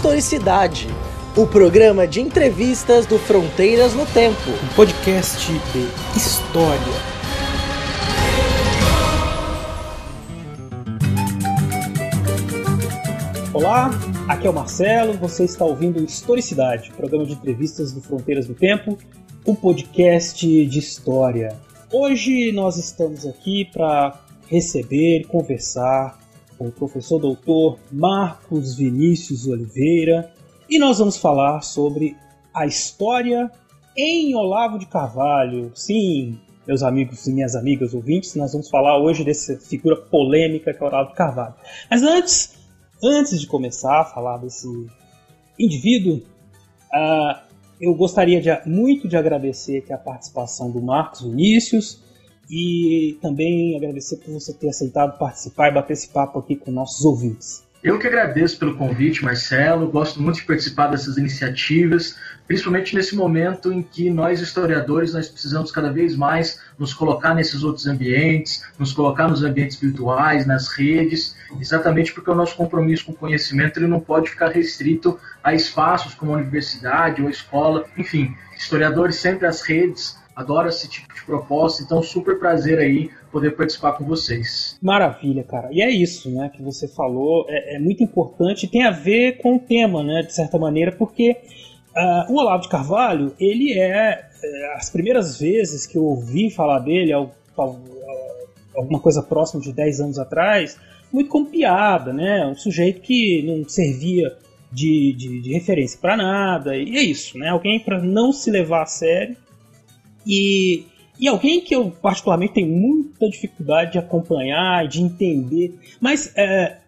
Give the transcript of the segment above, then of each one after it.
Historicidade, o programa de entrevistas do Fronteiras no Tempo. Um podcast de história. Olá, aqui é o Marcelo, você está ouvindo Historicidade, programa de entrevistas do Fronteiras no Tempo, um podcast de história. Hoje nós estamos aqui para receber e conversar com o professor doutor Marcos Vinícius Oliveira e nós vamos falar sobre a história em Olavo de Carvalho. Sim, meus amigos e minhas amigas ouvintes, nós vamos falar hoje dessa figura polêmica que é Olavo de Carvalho. Mas antes, antes de começar a falar desse indivíduo, uh, eu gostaria de, muito de agradecer a participação do Marcos Vinícius, e também agradecer por você ter aceitado participar e bater esse papo aqui com nossos ouvintes. Eu que agradeço pelo convite, Marcelo. Gosto muito de participar dessas iniciativas, principalmente nesse momento em que nós historiadores nós precisamos cada vez mais nos colocar nesses outros ambientes, nos colocar nos ambientes virtuais, nas redes, exatamente porque o nosso compromisso com o conhecimento ele não pode ficar restrito a espaços como a universidade ou a escola, enfim, historiadores sempre às redes adoro esse tipo de proposta, então super prazer aí poder participar com vocês. Maravilha, cara. E é isso, né, que você falou, é, é muito importante, tem a ver com o tema, né, de certa maneira, porque uh, o Olavo de Carvalho, ele é, é, as primeiras vezes que eu ouvi falar dele, alguma coisa próxima de 10 anos atrás, muito como piada, né, um sujeito que não servia de, de, de referência para nada, e é isso, né, alguém para não se levar a sério, e, e alguém que eu particularmente tenho muita dificuldade de acompanhar, de entender, mas é,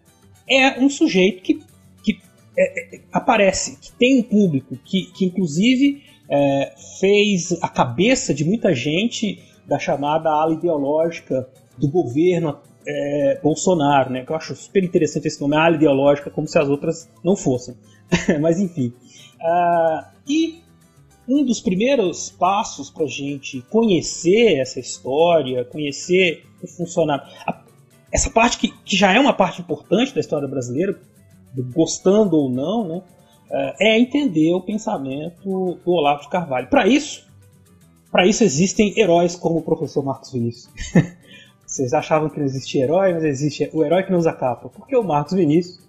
é um sujeito que, que é, é, aparece, que tem um público, que, que inclusive é, fez a cabeça de muita gente da chamada ala ideológica do governo é, Bolsonaro, né? Que eu acho super interessante esse nome, ala ideológica, como se as outras não fossem. Mas enfim. Uh, e um dos primeiros passos para a gente conhecer essa história, conhecer o funcionamento. Essa parte que, que, já é uma parte importante da história brasileira, gostando ou não, né, é, é entender o pensamento do Olavo de Carvalho. Para isso, para isso existem heróis como o professor Marcos Vinícius. Vocês achavam que não existia herói, mas existe o herói que nos acapa. Porque o Marcos Vinícius,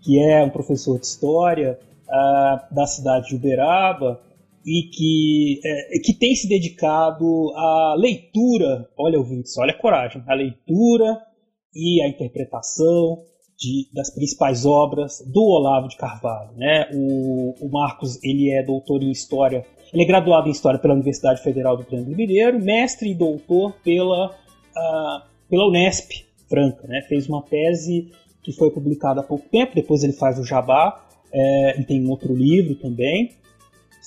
que é um professor de história uh, da cidade de Uberaba, e que, é, que tem se dedicado à leitura, olha ouvintes, olha a coragem, a leitura e a interpretação de, das principais obras do Olavo de Carvalho. Né? O, o, Marcos ele é doutor em História, ele é graduado em História pela Universidade Federal do Triângulo Mineiro, mestre e doutor pela, uh, pela Unesp Franca. Né? Fez uma tese que foi publicada há pouco tempo, depois ele faz o Jabá, é, tem um outro livro também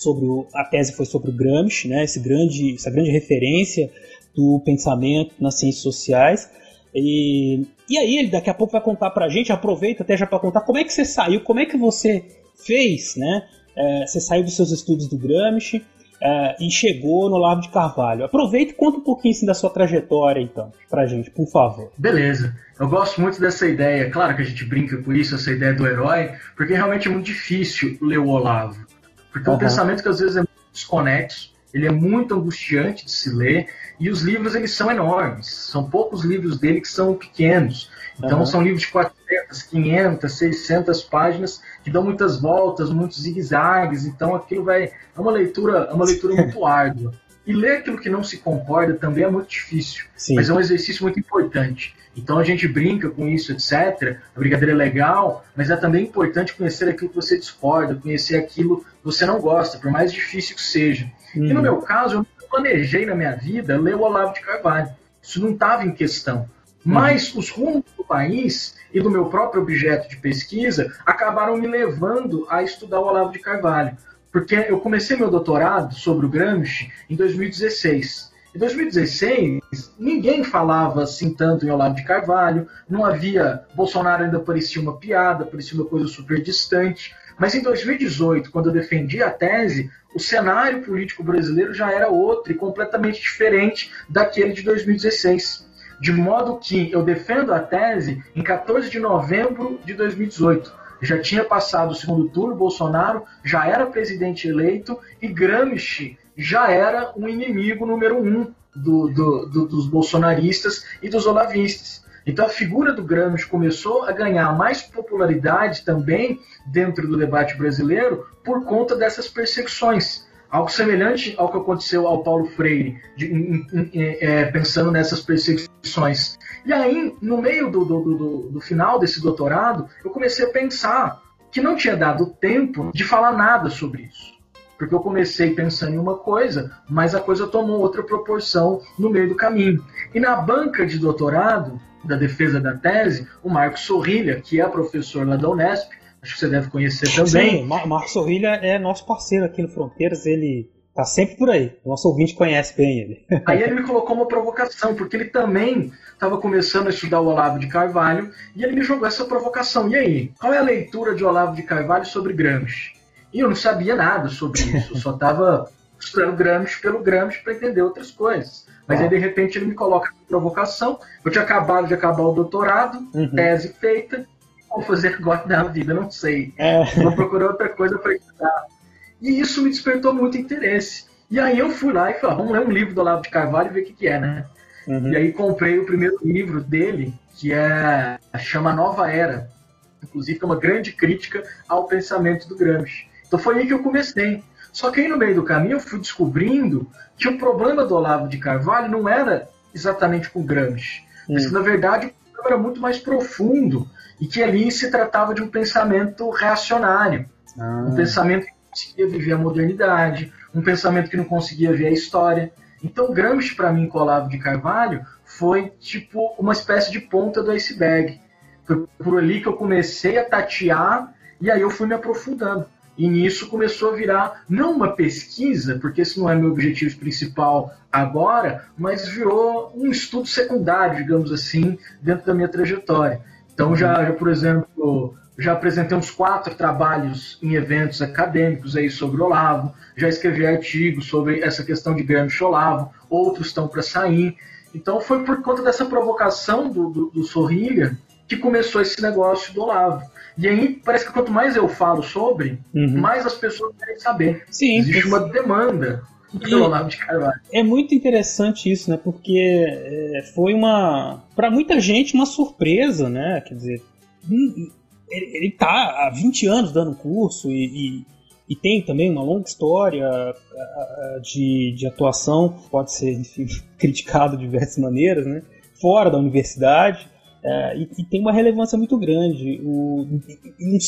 sobre o, a tese foi sobre o Gramsci, né, esse grande, essa grande referência do pensamento nas ciências sociais. E, e aí ele daqui a pouco vai contar para a gente, aproveita até já para contar como é que você saiu, como é que você fez, né? É, você saiu dos seus estudos do Gramsci é, e chegou no Lavo de Carvalho. Aproveita e conta um pouquinho assim, da sua trajetória, então, a gente, por favor. Beleza. Eu gosto muito dessa ideia, claro que a gente brinca com isso, essa ideia do herói, porque realmente é muito difícil ler o Olavo. Porque uhum. é um pensamento que às vezes é muito desconexo, ele é muito angustiante de se ler, e os livros eles são enormes. São poucos livros dele que são pequenos. Então uhum. são livros de 400, 500, 600 páginas que dão muitas voltas, muitos zigue-zagues. Então aquilo vai é uma leitura, é uma leitura muito árdua. E ler aquilo que não se concorda também é muito difícil, Sim. mas é um exercício muito importante. Então a gente brinca com isso, etc. A brincadeira é legal, mas é também importante conhecer aquilo que você discorda, conhecer aquilo que você não gosta, por mais difícil que seja. Hum. E no uhum. meu caso, eu planejei na minha vida ler o Olavo de Carvalho. Isso não estava em questão. Mas hum. os rumos do país e do meu próprio objeto de pesquisa acabaram me levando a estudar o Olavo de Carvalho. Porque eu comecei meu doutorado sobre o Gramsci em 2016. Em 2016, ninguém falava assim tanto em Olavo de Carvalho, não havia. Bolsonaro ainda parecia uma piada, parecia uma coisa super distante. Mas em 2018, quando eu defendi a tese, o cenário político brasileiro já era outro e completamente diferente daquele de 2016. De modo que eu defendo a tese em 14 de novembro de 2018. Já tinha passado o segundo turno, Bolsonaro já era presidente eleito e Gramsci já era um inimigo número um do, do, do, dos bolsonaristas e dos olavistas. Então a figura do Gramsci começou a ganhar mais popularidade também dentro do debate brasileiro por conta dessas perseguições. Algo semelhante ao que aconteceu ao Paulo Freire, de, em, em, é, pensando nessas perseguições. E aí, no meio do, do, do, do final desse doutorado, eu comecei a pensar que não tinha dado tempo de falar nada sobre isso porque eu comecei pensando em uma coisa, mas a coisa tomou outra proporção no meio do caminho. E na banca de doutorado, da defesa da tese, o Marcos Sorrilha, que é professor lá da Unesp, acho que você deve conhecer também. Sim, Marcos Sorrilha é nosso parceiro aqui no Fronteiras, ele tá sempre por aí. O nosso ouvinte conhece bem ele. Aí ele me colocou uma provocação, porque ele também estava começando a estudar o Olavo de Carvalho, e ele me jogou essa provocação. E aí, qual é a leitura de Olavo de Carvalho sobre Gramsci? E eu não sabia nada sobre isso, eu só estava estudando Gramsci pelo Gramsci para entender outras coisas. Mas ah. aí, de repente, ele me coloca uma provocação. Eu tinha acabado de acabar o doutorado, uhum. tese feita. Vou fazer agora na vida, não sei. É. Vou procurar outra coisa para estudar. E isso me despertou muito interesse. E aí eu fui lá e falei, ah, vamos ler um livro do Olavo de Carvalho e ver o que, que é, né? Uhum. E aí comprei o primeiro livro dele, que é chama Nova Era. Inclusive, é uma grande crítica ao pensamento do Gramsci. Então foi aí que eu comecei. Só que aí no meio do caminho eu fui descobrindo que o problema do Olavo de Carvalho não era exatamente com Gramsci, hum. mas que na verdade o problema era muito mais profundo e que ali se tratava de um pensamento reacionário, ah. um pensamento que não conseguia viver a modernidade, um pensamento que não conseguia ver a história. Então Gramsci para mim com o Olavo de Carvalho foi tipo uma espécie de ponta do iceberg. Foi por ali que eu comecei a tatear e aí eu fui me aprofundando. E nisso começou a virar, não uma pesquisa, porque esse não é meu objetivo principal agora, mas virou um estudo secundário, digamos assim, dentro da minha trajetória. Então, já, já por exemplo, já apresentei uns quatro trabalhos em eventos acadêmicos aí sobre Olavo, já escrevi artigos sobre essa questão de Gramsci Olavo, outros estão para sair. Então, foi por conta dessa provocação do, do, do Sorrilha que começou esse negócio do Olavo. E aí parece que quanto mais eu falo sobre, uhum. mais as pessoas querem saber. Sim, Existe uma demanda Olavo de Carvalho. É muito interessante isso, né? Porque é, foi uma, para muita gente, uma surpresa, né? Quer dizer, hum, ele, está há 20 anos dando curso e, e, e tem também uma longa história de, de atuação, pode ser enfim, criticado de diversas maneiras, né? Fora da universidade. É, e, tem uma relevância muito grande o,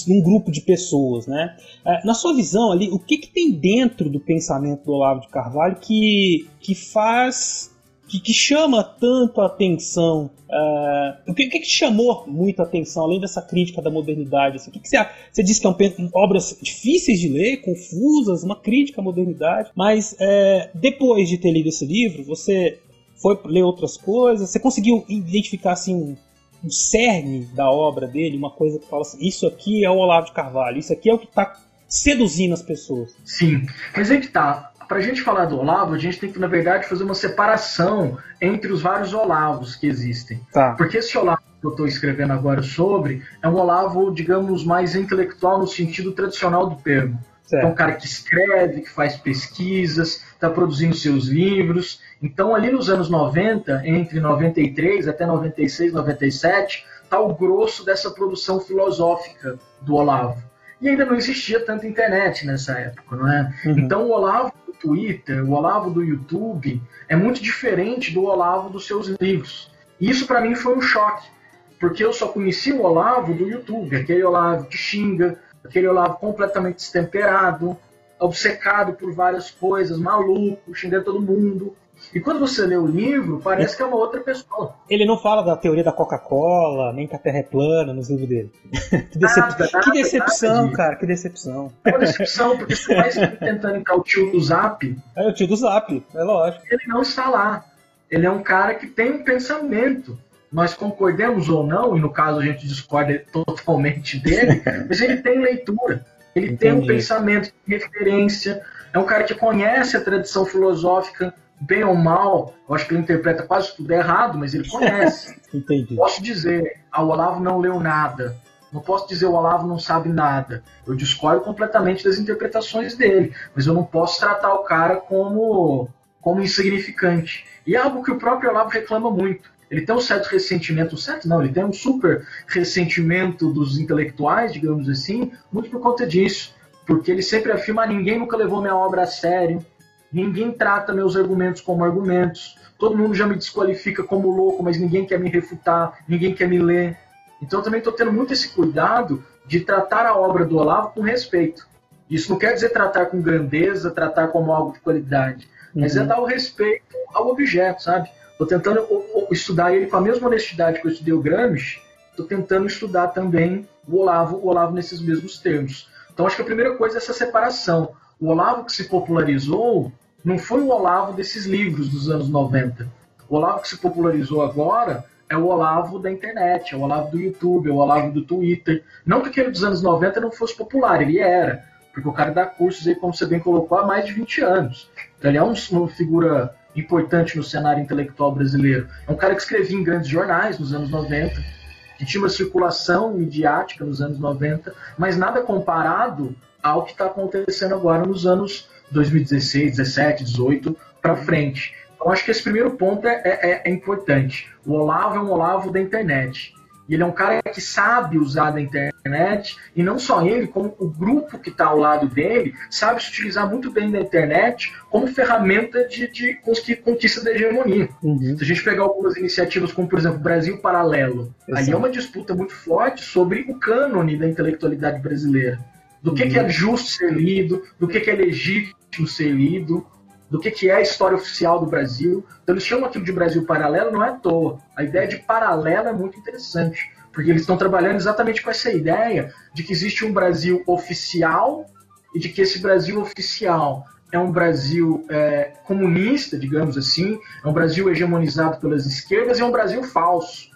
um grupo de pessoas, né? É, na sua visão ali, o que, que tem dentro do pensamento do Olavo de Carvalho que, que faz que, chama tanto a atenção? Uh, o que, que, chamou muito a atenção, além dessa crítica da modernidade? Assim, o que, que você, você disse que são obras difíceis de ler, confusas, uma crítica à modernidade, mas é, depois de ter lido esse livro, você foi ler outras coisas, você conseguiu identificar assim, o cerne da obra dele, uma coisa que fala assim: isso aqui é o Olavo de Carvalho, isso aqui é o que está seduzindo as pessoas. Sim, mas é que tá. Para a gente falar do Olavo, a gente tem que, na verdade, fazer uma separação entre os vários Olavos que existem. Tá. Porque esse Olavo que eu estou escrevendo agora sobre é um Olavo, digamos, mais intelectual no sentido tradicional do termo. Certo. É um cara que escreve, que faz pesquisas, está produzindo seus livros. Então, ali nos anos 90, entre 93 até 96, 97, está o grosso dessa produção filosófica do Olavo. E ainda não existia tanta internet nessa época, não é? Uhum. Então, o Olavo do Twitter, o Olavo do YouTube, é muito diferente do Olavo dos seus livros. E isso, para mim, foi um choque, porque eu só conheci o Olavo do YouTube, aquele Olavo que xinga, aquele Olavo completamente destemperado, obcecado por várias coisas, maluco, xingando todo mundo. E quando você lê o livro, parece que é uma outra pessoa. Ele não fala da teoria da Coca-Cola, nem que a Terra é plana nos livros dele. que, decep... nada, nada, que decepção, nada cara, que decepção. É uma decepção, porque você vai tentando entrar o tio do Zap. É o tio do Zap, é lógico. Ele não está lá. Ele é um cara que tem um pensamento nós concordemos ou não, e no caso a gente discorda totalmente dele, mas ele tem leitura, ele Entendi. tem um pensamento de referência, é um cara que conhece a tradição filosófica bem ou mal, eu acho que ele interpreta quase tudo errado, mas ele conhece. Entendi. Posso dizer, a Olavo não leu nada, Não posso dizer o Olavo não sabe nada. Eu discordo completamente das interpretações dele, mas eu não posso tratar o cara como, como insignificante. E é algo que o próprio Olavo reclama muito. Ele tem um certo ressentimento, certo não, ele tem um super ressentimento dos intelectuais, digamos assim, muito por conta disso. Porque ele sempre afirma: ah, ninguém nunca levou minha obra a sério, ninguém trata meus argumentos como argumentos, todo mundo já me desqualifica como louco, mas ninguém quer me refutar, ninguém quer me ler. Então eu também estou tendo muito esse cuidado de tratar a obra do Olavo com respeito. Isso não quer dizer tratar com grandeza, tratar como algo de qualidade, mas é uhum. é dar o respeito ao objeto, sabe? Estou tentando estudar ele com a mesma honestidade que eu estudei o Gramsci, estou tentando estudar também o Olavo, o Olavo nesses mesmos termos. Então acho que a primeira coisa é essa separação. O Olavo que se popularizou não foi o Olavo desses livros dos anos 90. O Olavo que se popularizou agora é o Olavo da internet, é o Olavo do YouTube, é o Olavo do Twitter. Não que aquele dos anos 90 não fosse popular, ele era. Porque o cara dá cursos aí, como você bem colocou, há mais de 20 anos. Então ele é uma figura importante no cenário intelectual brasileiro. É um cara que escrevia em grandes jornais nos anos 90, que tinha uma circulação midiática nos anos 90, mas nada comparado ao que está acontecendo agora nos anos 2016, 17, 18 para frente. Então acho que esse primeiro ponto é, é, é, importante. O Olavo é um Olavo da internet. E ele é um cara que sabe usar da internet, e não só ele, como o grupo que está ao lado dele, sabe se utilizar muito bem da internet como ferramenta de, de conquista da hegemonia. Uhum. Se a gente pegar algumas iniciativas, como por exemplo Brasil Paralelo, Exato. aí é uma disputa muito forte sobre o cânone da intelectualidade brasileira. Do que, uhum. que é justo ser lido, do que, que é legítimo ser lido, do que, que é a história oficial do Brasil. Então eles chamam aquilo de Brasil paralelo, não é à toa. A ideia de paralelo é muito interessante, porque eles estão trabalhando exatamente com essa ideia de que existe um Brasil oficial e de que esse Brasil oficial é um Brasil é, comunista, digamos assim, é um Brasil hegemonizado pelas esquerdas e é um Brasil falso.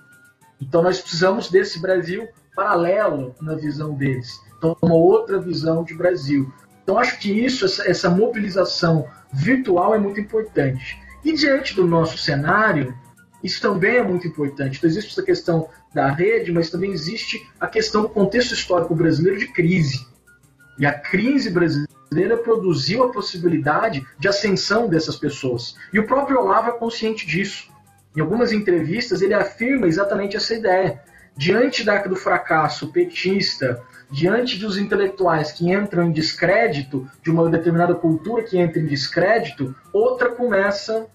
Então nós precisamos desse Brasil paralelo na visão deles. Então, uma outra visão de Brasil. Então, acho que isso, essa, mobilização virtual é muito importante. E diante do nosso cenário, isso também é muito importante. Então, existe essa questão da rede, mas também existe a questão do contexto histórico brasileiro de crise. E a crise brasileira produziu a possibilidade de ascensão dessas pessoas. E o próprio Olavo é consciente disso. Em algumas entrevistas, ele afirma exatamente essa ideia. Diante da, do fracasso petista, diante dos intelectuais que entram em descrédito, de uma determinada cultura que entra em descrédito, outra começa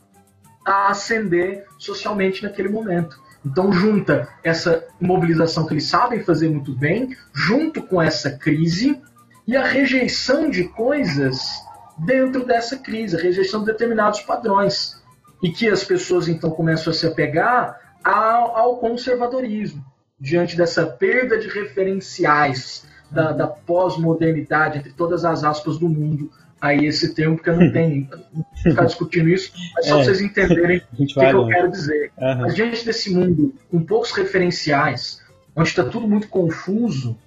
a ascender socialmente naquele momento. Então, junta essa mobilização que eles sabem fazer muito bem, junto com essa crise e a rejeição de coisas dentro dessa crise, a rejeição de determinados padrões. E que as pessoas então começam a se apegar ao, ao conservadorismo diante dessa perda de referenciais da, da pós-modernidade, entre todas as aspas do mundo, aí esse termo, porque eu não tenho ficar discutindo isso, mas só é. vocês entenderem o que, que eu quero dizer. Uhum. Mas diante desse mundo com poucos referenciais, onde está tudo muito confuso,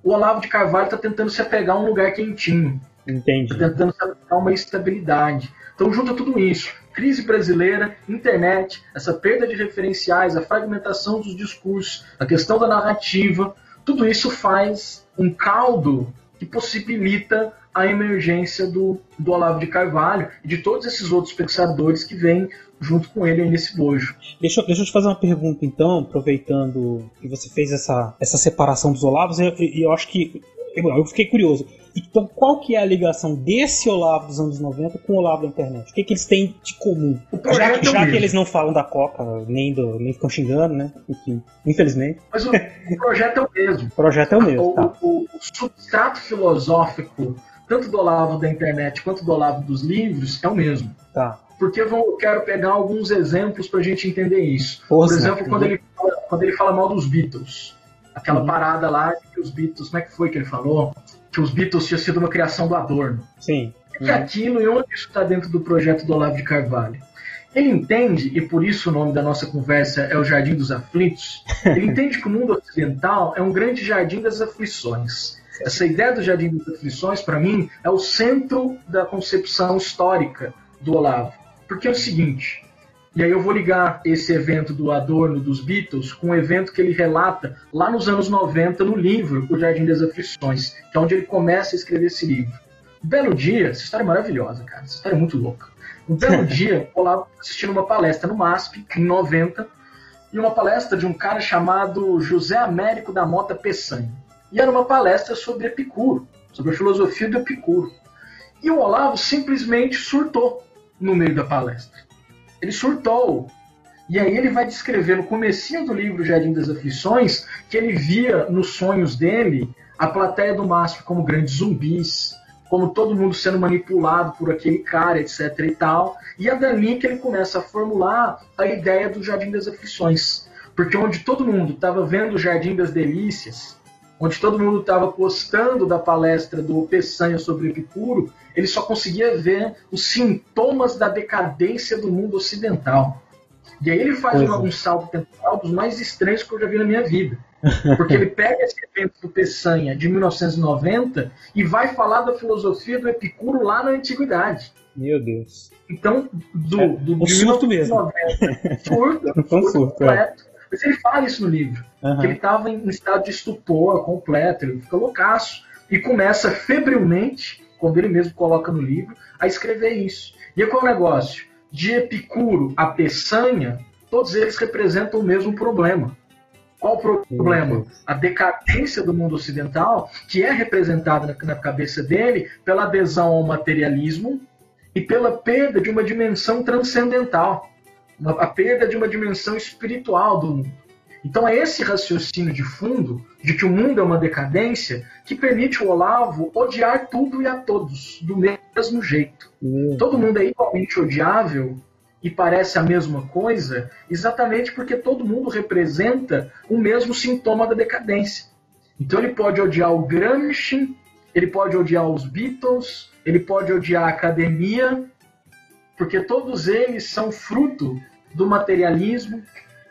o Olavo de Carvalho está tentando se apegar a um lugar quentinho. Entendi. Está tentando se apegar a uma estabilidade. Então junta tudo isso crise brasileira, internet, essa perda de referenciais, a fragmentação dos discursos, a questão da narrativa, tudo isso faz um caldo que possibilita a emergência do, do Olavo de Carvalho e de todos esses outros pensadores que vêm junto com ele nesse bojo. Deixa, deixa eu te fazer uma pergunta então, aproveitando que você fez essa, essa separação dos Olavos, e eu, eu, acho que eu fiquei curioso. Então, qual que é a ligação desse Olavo dos anos 90 com o Olavo da internet? O que, que eles têm de comum? Já, é já que eles não falam da Coca, nem, do, nem ficam xingando, né? Enfim, infelizmente. Mas o, o projeto é o mesmo. O projeto é o mesmo. O, tá. o, o substrato filosófico, tanto do Olavo da internet quanto do Olavo dos livros, é o mesmo. Tá. Porque eu quero pegar alguns exemplos para a gente entender isso. Por exemplo, quando ele, fala, quando ele fala mal dos Beatles. Aquela uhum. parada lá que os Beatles, como é que foi que ele falou? Que os Beatles tinham sido uma criação do Adorno. Sim. É aquilo e onde isso está dentro do projeto do Olavo de Carvalho? Ele entende, e por isso o nome da nossa conversa é o Jardim dos Aflitos, ele entende que o mundo ocidental é um grande jardim das aflições. Essa ideia do Jardim das Aflições, para mim, é o centro da concepção histórica do Olavo. Porque é o seguinte: E aí eu vou ligar esse evento do Adorno dos Beatles com um evento que ele relata lá nos anos 90 no livro O Jardim das Aflições, que é onde ele começa a escrever esse livro. Um belo dia, essa história é maravilhosa, cara, essa história é muito louca. Um belo dia, Olavo assistindo uma palestra no MASP, em 90, e uma palestra de um cara chamado José Américo da Mota Peçanha. E era uma palestra sobre Epicuro, sobre a filosofia do Epicuro. E o Olavo simplesmente surtou no meio da palestra. Ele surtou. E aí ele vai descrever no comecinho do livro Jardim das Aflições que ele via nos sonhos dele a plateia do MASP como grandes zumbis, como todo mundo sendo manipulado por aquele cara, etc e tal. E é dali que ele começa a formular a ideia do Jardim das Aflições. Porque onde todo mundo estava vendo o Jardim das Delícias, onde todo mundo estava postando da palestra do Peçanha sobre Epicuro, ele só conseguia ver os sintomas da decadência do mundo ocidental. E aí ele faz um, um salto temporal dos mais estranhos que eu já vi na minha vida. Porque ele pega esse evento do Peçanha de 1990 e vai falar da filosofia do Epicuro lá na Antiguidade. Meu Deus. Então, do, é, do, um surto 1990, mesmo. Surto, surto, surto completo. É. ele fala isso no livro. Uhum. Que ele estava em estado de estupor completo, ele fica loucaço. E começa febrilmente, quando ele mesmo coloca no livro, a escrever isso. E qual é o negócio? De Epicuro a Peçanha, todos eles representam o mesmo problema. Qual o problema? A decadência do mundo ocidental, que é representada na, cabeça dele pela adesão ao materialismo e pela perda de uma dimensão transcendental, a perda de uma dimensão espiritual do mundo. Então é esse raciocínio de fundo de que o mundo é uma decadência que permite o Olavo odiar tudo e a todos do mesmo jeito. Uhum. Todo mundo é igualmente odiável e parece a mesma coisa, exatamente porque todo mundo representa o mesmo sintoma da decadência. Então ele pode odiar o Gramsci, ele pode odiar os Beatles, ele pode odiar a academia, porque todos eles são fruto do materialismo,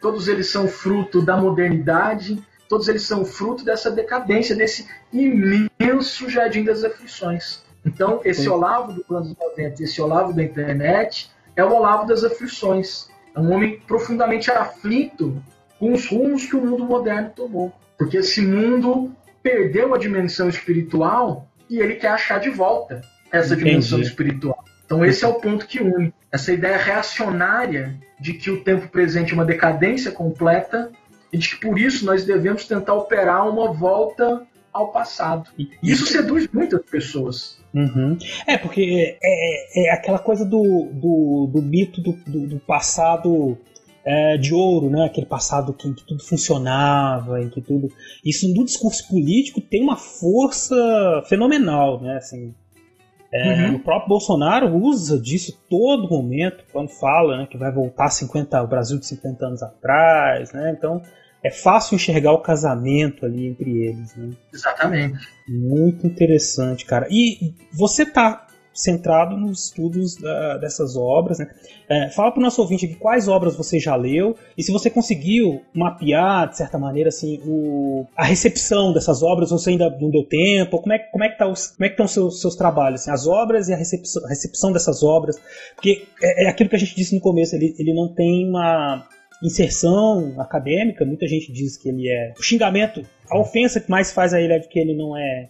todos eles são fruto da modernidade, todos eles são fruto dessa decadência, desse imenso jardim das aflições. Então, esse Olavo do anos 90, esse Olavo da internet, é o Olavo das aflições. É um homem profundamente aflito com os rumos que o mundo moderno tomou. Porque esse mundo perdeu a dimensão espiritual e ele quer achar de volta essa Entendi. dimensão espiritual. Então esse é o ponto que une essa ideia reacionária de que o tempo presente é uma decadência completa e de que por isso nós devemos tentar operar uma volta ao passado. Isso seduz muitas pessoas. Uhum. É, porque é, é, é, aquela coisa do, do, do mito do, do, do passado é, de ouro, né? Aquele passado que, em que tudo funcionava, em que tudo. Isso no discurso político tem uma força fenomenal, né? Assim, é, uhum. O próprio Bolsonaro usa disso todo momento, quando fala né, que vai voltar 50, o Brasil de 50 anos atrás, né? Então é fácil enxergar o casamento ali entre eles, né? Exatamente. Muito interessante, cara. E você tá centrado nos estudos uh, dessas obras. Né? É, fala para o nosso ouvinte aqui quais obras você já leu e se você conseguiu mapear, de certa maneira, assim, o, a recepção dessas obras, ou se ainda não deu tempo, como é, como é que tá como é estão os seus, seus trabalhos, assim, as obras e a recepção, a recepção dessas obras, porque é, é, aquilo que a gente disse no começo, ele, ele não tem uma inserção acadêmica, muita gente diz que ele é o xingamento, a ofensa que mais faz a ele é de que ele não é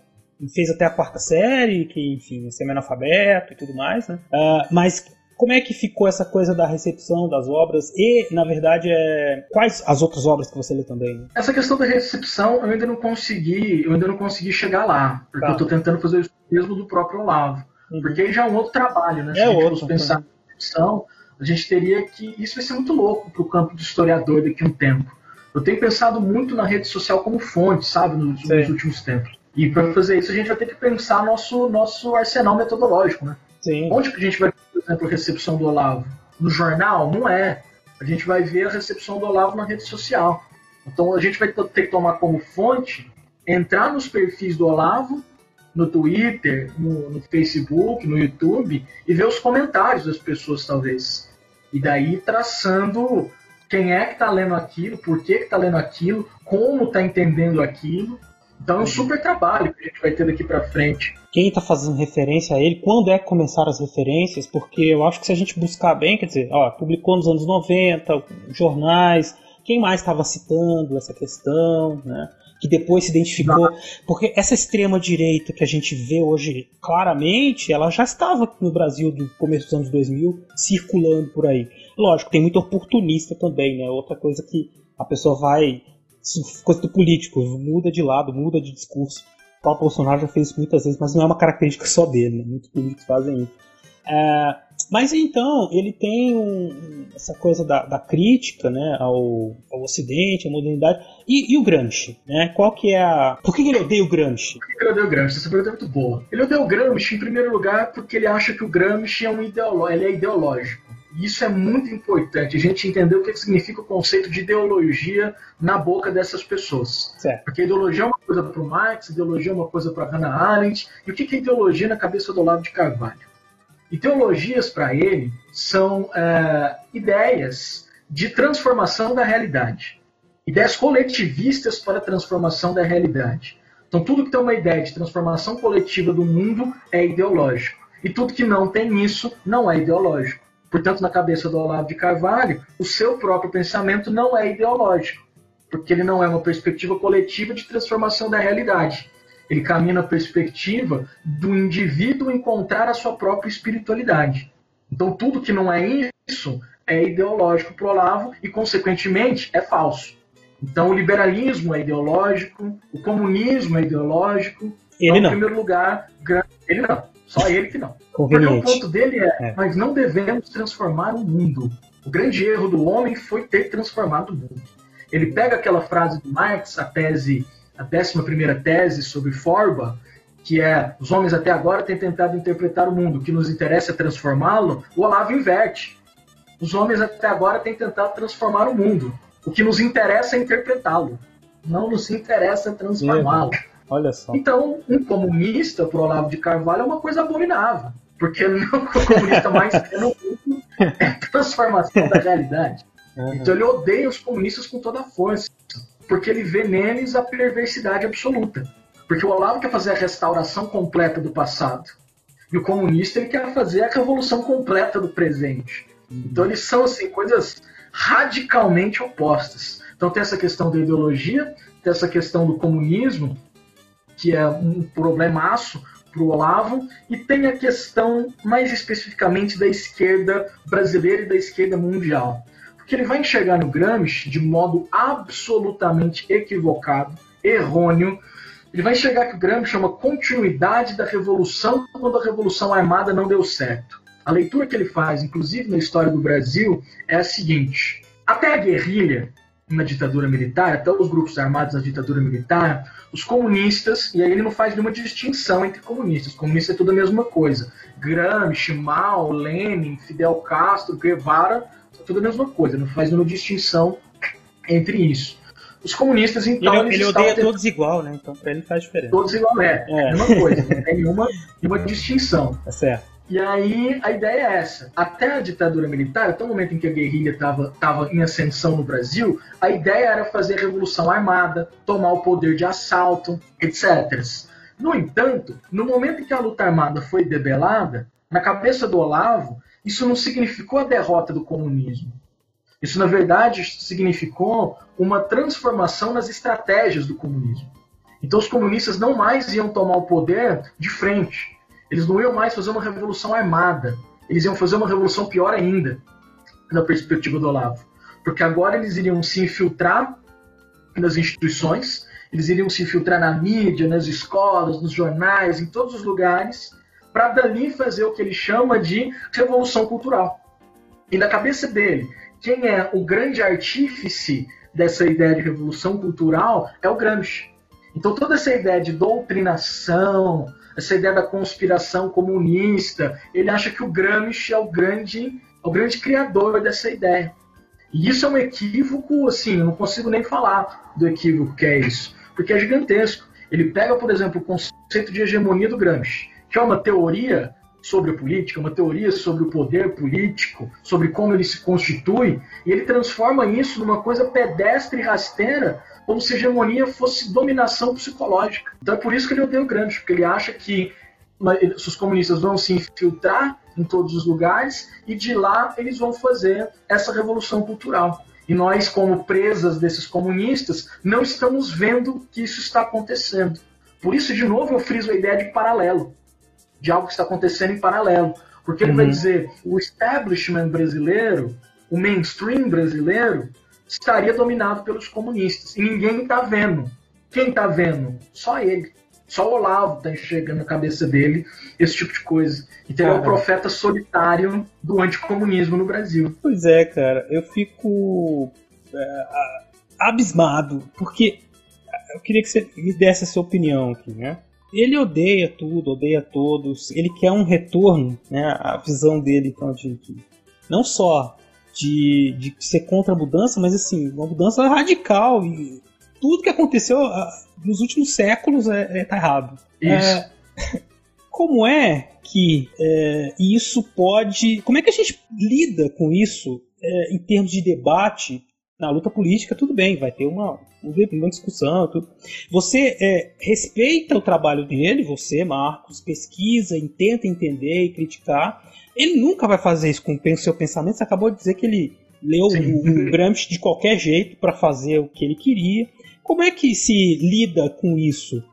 fez até a quarta série, que, enfim, é semi-analfabeto e tudo mais, né? Uh, mas como é que ficou essa coisa da recepção das obras e, na verdade, é... quais as outras obras que você lê também? Né? Essa questão da recepção eu ainda não consegui, eu ainda não consegui chegar lá, porque tá. eu estou tentando fazer isso mesmo do próprio Olavo, uhum. porque aí já é um outro trabalho, né? Se é a gente outro, pensar na recepção, a gente teria que isso vai ser muito louco para o campo do historiador daqui a um tempo. Eu tenho pensado muito na rede social como fonte, sabe, nos, nos últimos tempos. E para fazer isso, a gente vai ter que pensar nosso, nosso arsenal metodológico, né? Sim. Onde que a gente vai, por exemplo, a recepção do Olavo? No jornal? Não é. A gente vai ver a recepção do Olavo na rede social. Então a gente vai ter que tomar como fonte, entrar nos perfis do Olavo, no Twitter, no, no Facebook, no YouTube, e ver os comentários das pessoas, talvez. E daí traçando quem é que está lendo aquilo, por que está lendo aquilo, como está entendendo aquilo, É um super trabalho que a gente vai ter daqui para frente. Quem está fazendo referência a ele, quando é que começaram as referências? Porque eu acho que se a gente buscar bem, quer dizer, ó, publicou nos anos 90, jornais, quem mais estava citando essa questão, né? que depois se identificou. Porque essa extrema-direita que a gente vê hoje claramente, ela já estava no Brasil do começo dos anos 2000, circulando por aí. Lógico, tem muito oportunista também, né? Outra coisa que a pessoa vai. Coisa do político, muda de lado, muda de discurso. O próprio Bolsonaro já fez isso muitas vezes, mas não é uma característica só dele, né? Muitos políticos fazem isso. É, mas então, ele tem um, essa coisa da, da crítica né, ao, ao, Ocidente, à modernidade. E, e, o Gramsci, né? Qual que é a. Por que ele odeia o Gramsci? Por que ele odeia o Gramsci? Essa pergunta é muito boa. Ele odeia o Gramsci, em primeiro lugar, porque ele acha que o Gramsci é um ideolo... ele é ideológico. E isso é muito importante, a gente entender o que significa o conceito de ideologia na boca dessas pessoas. Certo. Porque ideologia é uma coisa para o Marx, ideologia é uma coisa para Hannah Arendt. E o que é ideologia na cabeça do Olavo de Carvalho? Ideologias, para ele, são é, ideias de transformação da realidade. Ideias coletivistas para a transformação da realidade. Então, tudo que tem uma ideia de transformação coletiva do mundo é ideológico. E tudo que não tem isso não é ideológico. Portanto, na cabeça do Olavo de Carvalho, o seu próprio pensamento não é ideológico, porque ele não é uma perspectiva coletiva de transformação da realidade. Ele caminha na perspectiva do indivíduo encontrar a sua própria espiritualidade. Então, tudo que não é isso é ideológico para o Olavo e, consequentemente, é falso. Então, o liberalismo é ideológico, o comunismo é ideológico. Ele então, não. Em primeiro lugar, ele não. Só ele que não. Porque o ponto dele é, é, nós não devemos transformar o mundo. O grande erro do homem foi ter transformado o mundo. Ele pega aquela frase do Marx, a tese a 11 tese sobre Forba, que é os homens até agora têm tentado interpretar o mundo, o que nos interessa é transformá-lo, o Olavo inverte. Os homens até agora têm tentado transformar o mundo, o que nos interessa é interpretá-lo, não nos interessa transformá-lo. Olha só. Então, um comunista para o Olavo de Carvalho é uma coisa abominável, porque não, o comunista mais quer no mundo é a transformação da realidade. Uhum. Então ele odeia os comunistas com toda a força porque ele vê neles a perversidade absoluta. Porque o Olavo quer fazer a restauração completa do passado. E o comunista ele quer fazer a revolução completa do presente. Então eles são assim coisas radicalmente opostas. Então tem essa questão da ideologia, tem essa questão do comunismo, que é um problemaço para o Olavo, e tem a questão mais especificamente da esquerda brasileira e da esquerda mundial que ele vai enxergar no Gramsci de modo absolutamente equivocado, errôneo. Ele vai enxergar que o Gramsci é uma continuidade da revolução quando a revolução armada não deu certo. A leitura que ele faz, inclusive na história do Brasil, é a seguinte: até a guerrilha na ditadura militar, até os grupos armados na ditadura militar, os comunistas, e aí ele não faz nenhuma distinção entre comunistas, comunista é tudo a mesma coisa. Gramsci, Mao, Lenin, Fidel Castro, Guevara tudo a mesma coisa, não faz nenhuma distinção entre isso. Os comunistas, então. Ele, ele odeia tendo... todos igual, né? Então pra ele faz diferença. Todos igual, é. É a mesma coisa, não tem nenhuma, nenhuma distinção. É certo. E aí a ideia é essa. Até a ditadura militar, até o momento em que a guerrilha estava tava em ascensão no Brasil, a ideia era fazer revolução armada, tomar o poder de assalto, etc. No entanto, no momento em que a luta armada foi debelada, na cabeça do Olavo, isso não significou a derrota do comunismo. Isso, na verdade, significou uma transformação nas estratégias do comunismo. Então, os comunistas não mais iam tomar o poder de frente. Eles não iam mais fazer uma revolução armada. Eles iam fazer uma revolução pior ainda, na perspectiva do Olavo. Porque agora eles iriam se infiltrar nas instituições, eles iriam se infiltrar na mídia, nas escolas, nos jornais, em todos os lugares, para dali fazer o que ele chama de revolução cultural. E na cabeça dele, quem é o grande artífice dessa ideia de revolução cultural é o Gramsci. Então toda essa ideia de doutrinação, essa ideia da conspiração comunista, ele acha que o Gramsci é o grande, é o grande criador dessa ideia. E isso é um equívoco, assim, eu não consigo nem falar do equívoco que é isso, porque é gigantesco. Ele pega, por exemplo, o conceito de hegemonia do Gramsci que é uma teoria sobre a política, uma teoria sobre o poder político, sobre como ele se constitui, e ele transforma isso numa coisa pedestre e rasteira, como se a hegemonia fosse dominação psicológica. Então é por isso que ele odeia o Gramsci, porque ele acha que os comunistas vão se infiltrar em todos os lugares e de lá eles vão fazer essa revolução cultural. E nós, como presas desses comunistas, não estamos vendo que isso está acontecendo. Por isso, de novo, eu friso a ideia de paralelo de algo que está acontecendo em paralelo. Porque ele uhum. vai dizer, o establishment brasileiro, o mainstream brasileiro, estaria dominado pelos comunistas. E ninguém está vendo. Quem está vendo? Só ele. Só o Olavo está enxergando na cabeça dele esse tipo de coisa. Então ele é o profeta solitário do anticomunismo no Brasil. Pois é, cara. Eu fico é, abismado, porque eu queria que você me desse a sua opinião aqui, né? ele odeia tudo, odeia todos, ele quer um retorno, né? A visão dele, então, de, de não só de, de ser contra a mudança, mas assim, uma mudança radical e tudo que aconteceu uh, nos últimos séculos é, é tá errado. É, como é que é, isso pode. Como é que a gente lida com isso é, em termos de debate na luta política, tudo bem, vai ter uma, uma discussão, tudo. Você é, respeita o trabalho dele, você, Marcos, pesquisa, tenta entender e criticar. Ele nunca vai fazer isso com o seu pensamento. Você acabou de dizer que ele leu o, o Gramsci de qualquer jeito para fazer o que ele queria. Como é que se lida com isso?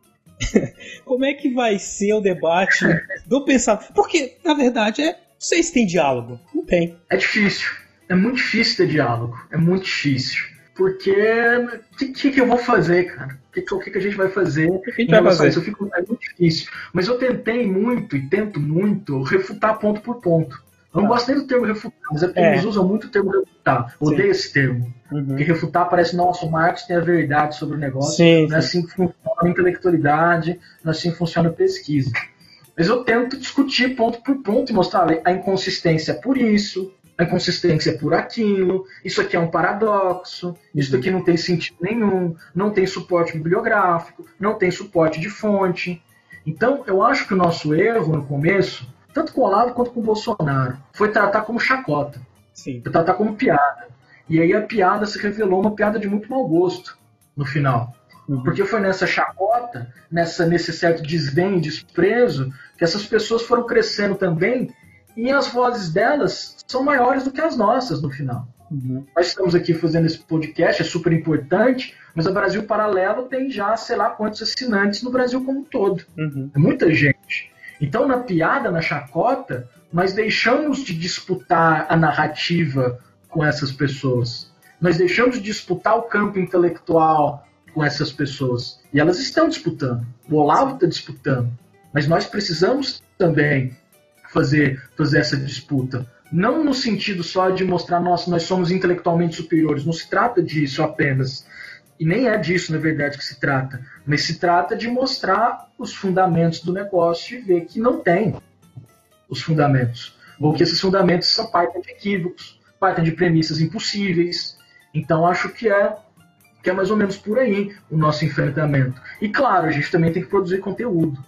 Como é que vai ser o debate do pensamento? Porque, na verdade, é, vocês têm diálogo. Não tem. É difícil é muito difícil ter diálogo. É muito difícil. Porque o que, que, que, eu vou fazer, cara? O que, que, que a gente vai fazer? O que a gente vai fazer? Isso? Fico, é muito difícil. Mas eu tentei muito e tento muito refutar ponto por ponto. Eu não tá. gosto nem do termo refutar, mas é porque é. eles usam muito o termo refutar. Eu odeio esse termo. Uhum. Porque refutar parece, nossa, o Marx tem a verdade sobre o negócio. Sim, não é assim que funciona a intelectualidade, não é assim que funciona a pesquisa. Mas eu tento discutir ponto por ponto e mostrar a inconsistência por isso, a inconsistência por aquilo, isso aqui é um paradoxo, isso uhum. aqui não tem sentido nenhum, não tem suporte bibliográfico, não tem suporte de fonte. Então, eu acho que o nosso erro no começo, tanto com o Olavo quanto com o Bolsonaro, foi tratar como chacota, Sim. foi tratar como piada. E aí a piada se revelou uma piada de muito mau gosto no final. Uhum. Porque foi nessa chacota, nessa, nesse certo desdém e desprezo, que essas pessoas foram crescendo também e as vozes delas são maiores do que as nossas no final. Uhum. Nós estamos aqui fazendo esse podcast, é super importante, mas o Brasil Paralelo tem já, sei lá quantos assinantes no Brasil como um todo. Uhum. É muita gente. Então, na piada, na chacota, nós deixamos de disputar a narrativa com essas pessoas. Nós deixamos de disputar o campo intelectual com essas pessoas. E elas estão disputando. O Olavo está disputando. Mas nós precisamos também fazer, fazer essa disputa. Não no sentido só de mostrar, nossa, nós somos intelectualmente superiores. Não se trata disso apenas. E nem é disso, na verdade, que se trata. Mas se trata de mostrar os fundamentos do negócio e ver que não tem os fundamentos. Ou que esses fundamentos são partem de equívocos, partem de premissas impossíveis. Então, acho que é, que é mais ou menos por aí o nosso enfrentamento. E, claro, a gente também tem que produzir conteúdo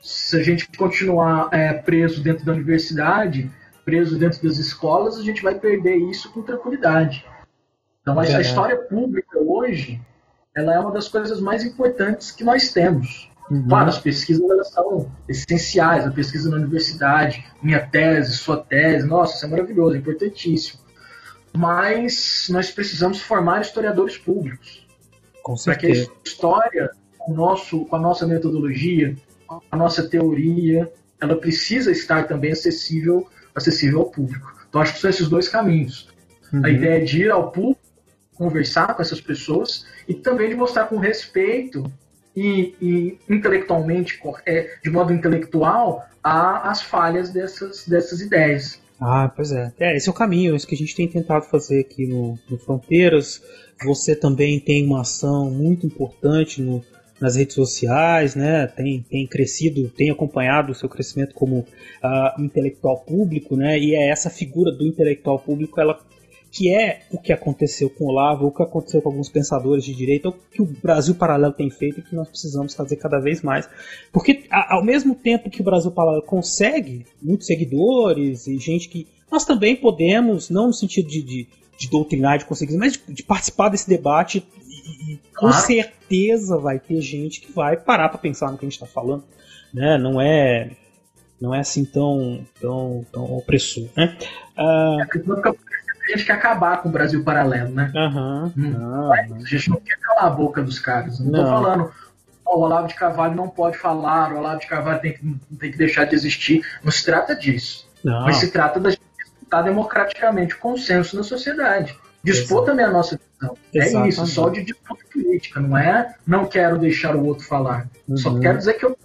se a gente continuar é, preso dentro da universidade, preso dentro das escolas, a gente vai perder isso com tranquilidade. Então, a, a história pública hoje, ela é uma das coisas mais importantes que nós temos. Uhum. Claro, as pesquisas elas são essenciais, a pesquisa na universidade, minha tese, sua tese, nossa, isso é maravilhoso, é importantíssimo. Mas nós precisamos formar historiadores públicos. Para que a história, com, nosso, com a nossa metodologia, a nossa teoria, ela precisa estar também acessível, acessível ao público. Então, acho que são esses dois caminhos. Uhum. A ideia é de ir ao público, conversar com essas pessoas e também de mostrar com respeito e, e intelectualmente, é, de modo intelectual, a, as falhas dessas, dessas ideias. Ah, pois é. É, esse é o caminho, é isso que a gente tem tentado fazer aqui no, no Fronteiras. Você também tem uma ação muito importante no, nas redes sociais, né? Tem, tem crescido, tem acompanhado o seu crescimento como uh, intelectual público, né? E é essa figura do intelectual público, ela que é o que aconteceu com o Olavo, o que aconteceu com alguns pensadores de direita, o que o Brasil Paralelo tem feito e que nós precisamos fazer cada vez mais. Porque ao mesmo tempo que o Brasil Paralelo consegue muitos seguidores e gente que. Nós também podemos, não no sentido de, de, de doutrinar, de conseguir, mas de, de participar desse debate e, e com certeza vai ter gente que vai parar para pensar no que a gente está falando. Né? Não é não é assim tão, tão, tão opressor, né? Uh... É a gente quer acabar com o Brasil paralelo, né? Uhum. Não, a gente não quer calar a boca dos caras. Não, não. tô falando, o Olavo de Carvalho não pode falar, o Olavo de Carvalho tem que, tem que deixar de existir. Não se trata disso. Não. Mas se trata da gente disputar democraticamente o consenso na sociedade. Dispor Exato. também a nossa visão. Exatamente. É isso, só de disputa política, não é não quero deixar o outro falar. Uhum. Só quero dizer que eu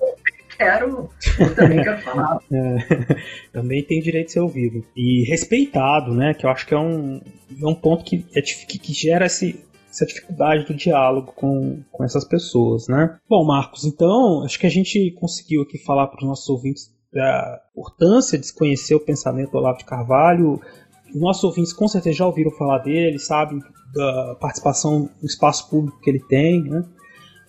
quero, eu também quero falar. É, também tem direito de ser ouvido. E respeitado, né? Que eu acho que é um, é um ponto que, é, que, que gera esse, essa dificuldade do diálogo com, com essas pessoas, né? Bom, Marcos, então acho que a gente conseguiu aqui falar para os nossos ouvintes da importância de conhecer o pensamento do Olavo de Carvalho. Os nossos ouvintes com certeza já ouviram falar dele, sabem da participação no espaço público que ele tem, né?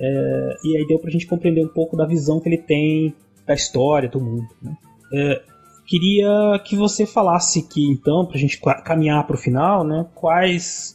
É, e aí deu pra gente compreender um pouco da visão que ele tem da história do mundo. Né? É, queria que você falasse que, então, pra gente caminhar para o final, né, quais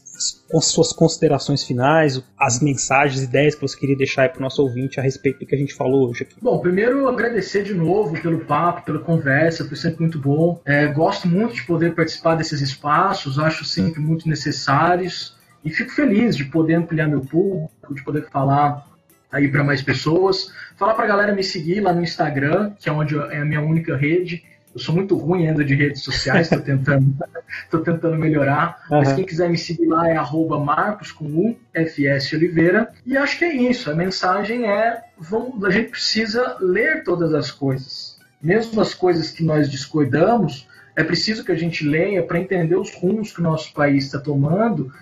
as suas considerações finais, as mensagens, ideias que você queria deixar para o nosso ouvinte a respeito do que a gente falou hoje aqui. Bom, primeiro agradecer de novo pelo papo, pela conversa, foi sempre muito bom. É, gosto muito de poder participar desses espaços, acho sempre muito necessários e fico feliz de poder ampliar meu público, de poder falar aí para mais pessoas. Falar para a galera me seguir lá no Instagram, que é onde é a minha única rede. Eu sou muito ruim ainda de redes sociais, estou tentando, tô tentando melhorar. Uhum. Mas quem quiser me seguir lá é arroba Marcos com U, FS Oliveira. E acho que é isso. A mensagem é: vamos, a gente precisa ler todas as coisas. Mesmo as coisas que nós discordamos, é preciso que a gente leia para entender os rumos que o nosso país está tomando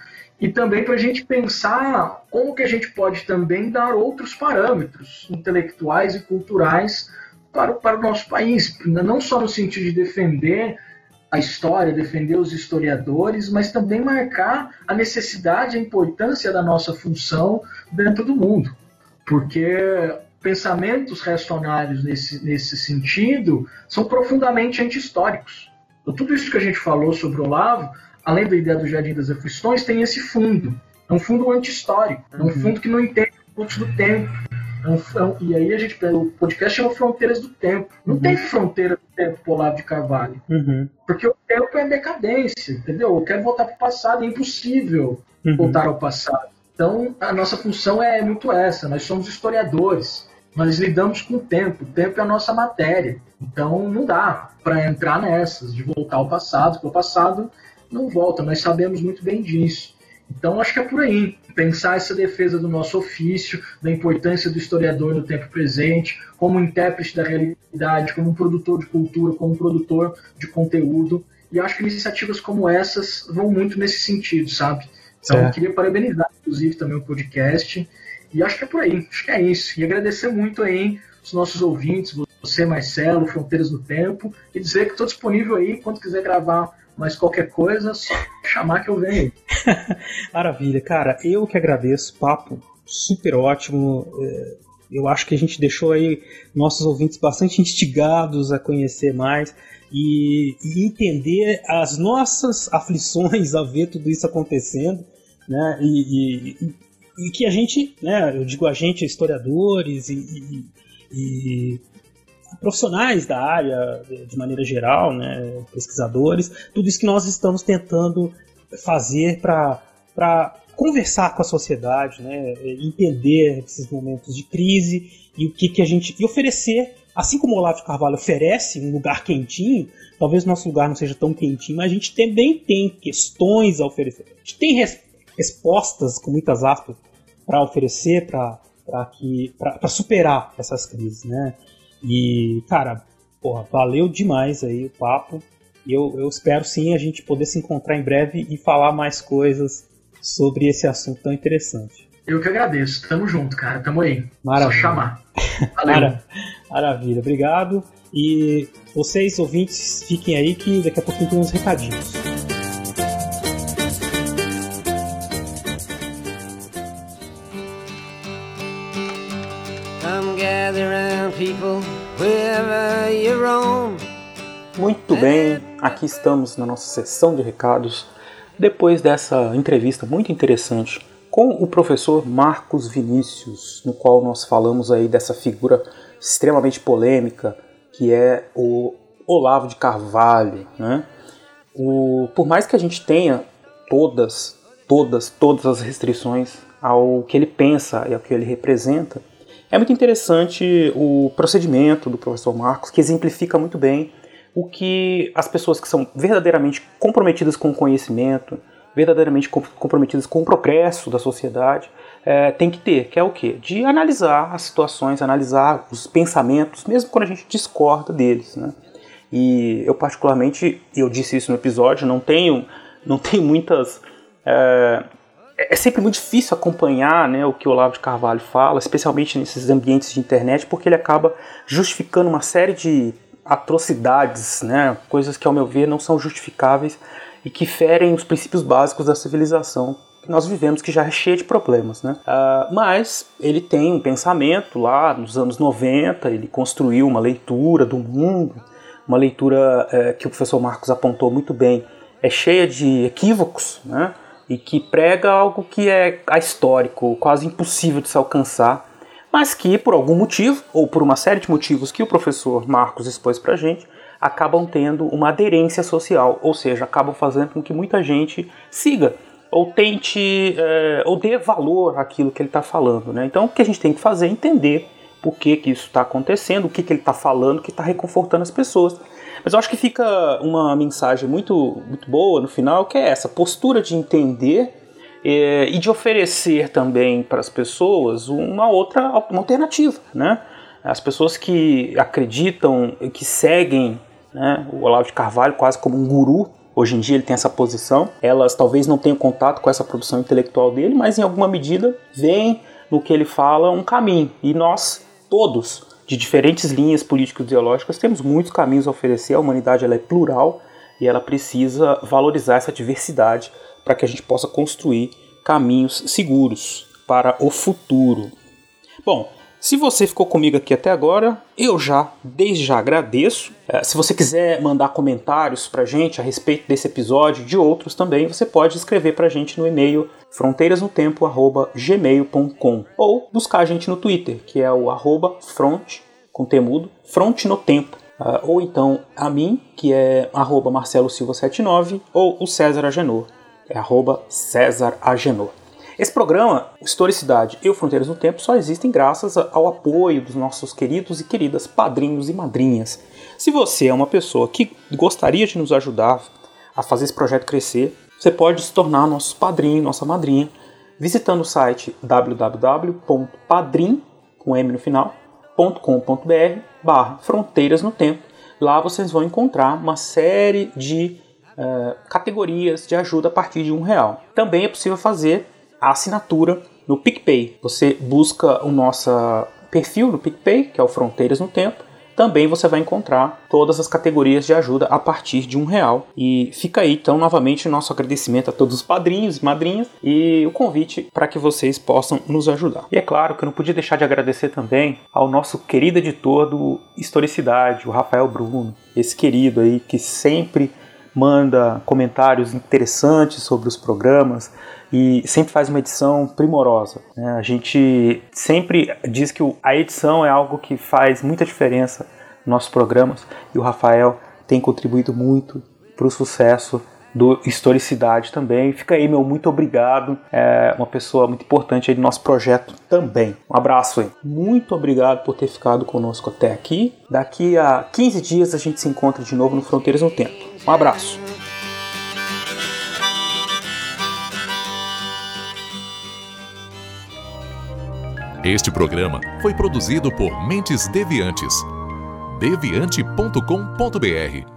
e também para a gente pensar como que a gente pode também dar outros parâmetros intelectuais e culturais para, para o nosso país, não só no sentido de defender a história, defender os historiadores, mas também marcar a necessidade, a importância da nossa função dentro do mundo, porque pensamentos reacionários nesse, nesse sentido são profundamente anti-históricos. Então, tudo isso que a gente falou sobre o Olavo além da ideia do Jardim das Aflições, tem esse fundo. É um fundo anti-histórico, é um uhum. fundo que não entende os pontos do tempo. E aí a gente o podcast chama Fronteiras do Tempo. Não uhum. tem fronteira do tempo pro Olavo de Carvalho. Uhum. Porque o tempo é decadência, entendeu? Eu quero voltar para o passado, é impossível uhum. voltar ao passado. Então, a nossa função é muito essa. Nós somos historiadores. Nós lidamos com o tempo. O tempo é a nossa matéria. Então, não dá para entrar nessas, de voltar ao passado, porque o passado não volta, nós sabemos muito bem disso. Então, acho que é por aí. Pensar essa defesa do nosso ofício, da importância do historiador no tempo presente, como intérprete da realidade, como um produtor de cultura, como um produtor de conteúdo. E acho que iniciativas como essas vão muito nesse sentido, sabe? Então, é. eu queria parabenizar, inclusive, também o podcast. E acho que é por aí. Acho que é isso. E agradecer muito aí os nossos ouvintes, você, Marcelo, Fronteiras do Tempo, e dizer que estou disponível aí quando quiser gravar mas qualquer coisa, só chamar que eu venho. Maravilha, cara, eu que agradeço, papo super ótimo. É, eu acho que a gente deixou aí nossos ouvintes bastante instigados a conhecer mais e, e entender as nossas aflições a ver tudo isso acontecendo, né? E, e, e que a gente, né? Eu digo a gente, historiadores e, e profissionais da área, de maneira geral, né, pesquisadores, tudo isso que nós estamos tentando fazer para conversar com a sociedade, né, entender esses momentos de crise e o que, que a gente. e oferecer, assim como o Olavo Carvalho oferece um lugar quentinho, talvez nosso lugar não seja tão quentinho, mas a gente também tem questões a oferecer. A gente tem res, respostas, com muitas aspas, para oferecer para superar essas crises, né? E, cara, porra, valeu demais aí o papo. E eu, eu espero sim a gente poder se encontrar em breve e falar mais coisas sobre esse assunto tão interessante. Eu que agradeço. Tamo junto, cara. Tamo aí. Maravilha. Só chamar. Valeu. Maravilha. Obrigado. E vocês, ouvintes, fiquem aí que daqui a pouquinho tem uns recadinhos. Gather round people wherever you roam. Muito bem, aqui estamos na nossa sessão de recados depois dessa entrevista muito interessante com o professor Marcos Vinícius, no qual nós falamos aí dessa figura extremamente polêmica que é o Olavo de Carvalho, né? O, por mais que a gente tenha todas, todas, todas as restrições ao que ele pensa e ao que ele representa, é muito interessante o procedimento do professor Marcos, que exemplifica muito bem o que as pessoas que são verdadeiramente comprometidas com o conhecimento, verdadeiramente comprometidas com o progresso da sociedade, é, tem que ter, que é o quê? De analisar as situações, analisar os pensamentos, mesmo quando a gente discorda deles. Né? E eu particularmente, eu disse isso no episódio, não tenho, não tenho muitas... É, é sempre muito difícil acompanhar né, o que o Olavo de Carvalho fala, especialmente nesses ambientes de internet, porque ele acaba justificando uma série de atrocidades, né, coisas que, ao meu ver, não são justificáveis e que ferem os princípios básicos da civilização que nós vivemos, que já é cheia de problemas. Né? Uh, mas ele tem um pensamento lá nos anos 90, ele construiu uma leitura do mundo, uma leitura uh, que o professor Marcos apontou muito bem, é cheia de equívocos, né? E que prega algo que é histórico, quase impossível de se alcançar, mas que por algum motivo, ou por uma série de motivos que o professor Marcos expôs para a gente, acabam tendo uma aderência social, ou seja, acabam fazendo com que muita gente siga ou tente é, ou dê valor àquilo que ele está falando. Né? Então, o que a gente tem que fazer é entender por que, que isso está acontecendo, o que, que ele está falando, que está reconfortando as pessoas. Mas eu acho que fica uma mensagem muito, muito boa no final, que é essa postura de entender é, e de oferecer também para as pessoas uma outra uma alternativa. Né? As pessoas que acreditam, que seguem né? O Olavo de Carvalho quase como um guru. Hoje em dia ele tem essa posição. Elas talvez não tenham contato com essa produção intelectual dele, mas em alguma medida veem no que ele fala um caminho. E nós todos, de diferentes linhas políticas ideológicas, temos muitos caminhos a oferecer. A humanidade ela é plural e ela precisa valorizar essa diversidade para que a gente possa construir caminhos seguros para o futuro. Bom, se você ficou comigo aqui até agora, eu já, desde já agradeço. É, se você quiser mandar comentários pra gente a respeito desse episódio e de outros também, você pode escrever pra gente no e-mail fronteirasnotempo@gmail.com ou buscar a gente no Twitter, que é o arroba front, com temudo, front no tempo. Uh, ou então a mim, que é arroba Marcelo Silva 79, ou o César Agenor, é arroba César Agenor. Esse programa, Historicidade e o Fronteiras no Tempo, só existem graças ao apoio dos nossos queridos e queridas padrinhos e madrinhas. Se você é uma pessoa que gostaria de nos ajudar a fazer esse projeto crescer, você pode se tornar nosso padrinho, nossa madrinha, visitando o site www.padrim, com M no final, .com.br barra Fronteiras no Tempo. Lá vocês vão encontrar uma série de uh, categorias de ajuda a partir de um real. Também é possível fazer a assinatura no PicPay. Você busca o nosso perfil no PicPay, que é o Fronteiras no Tempo. Também você vai encontrar todas as categorias de ajuda a partir de um real. E fica aí, então, novamente, nosso agradecimento a todos os padrinhos e madrinhas e o convite para que vocês possam nos ajudar. E é claro que eu não podia deixar de agradecer também ao nosso querido editor do Historicidade, o Rafael Bruno, esse querido aí que sempre manda comentários interessantes sobre os programas e sempre faz uma edição primorosa. Né? A gente sempre diz que a edição é algo que faz muita diferença nos nossos programas e o Rafael tem contribuído muito para o sucesso do Historicidade também. Fica aí, meu muito obrigado. É uma pessoa muito importante aí do nosso projeto também. Um abraço aí. Muito obrigado por ter ficado conosco até aqui. Daqui a 15 dias a gente se encontra de novo no Fronteiras no Tempo. Um abraço. Este programa foi produzido por Mentes Deviantes. deviante.com.br.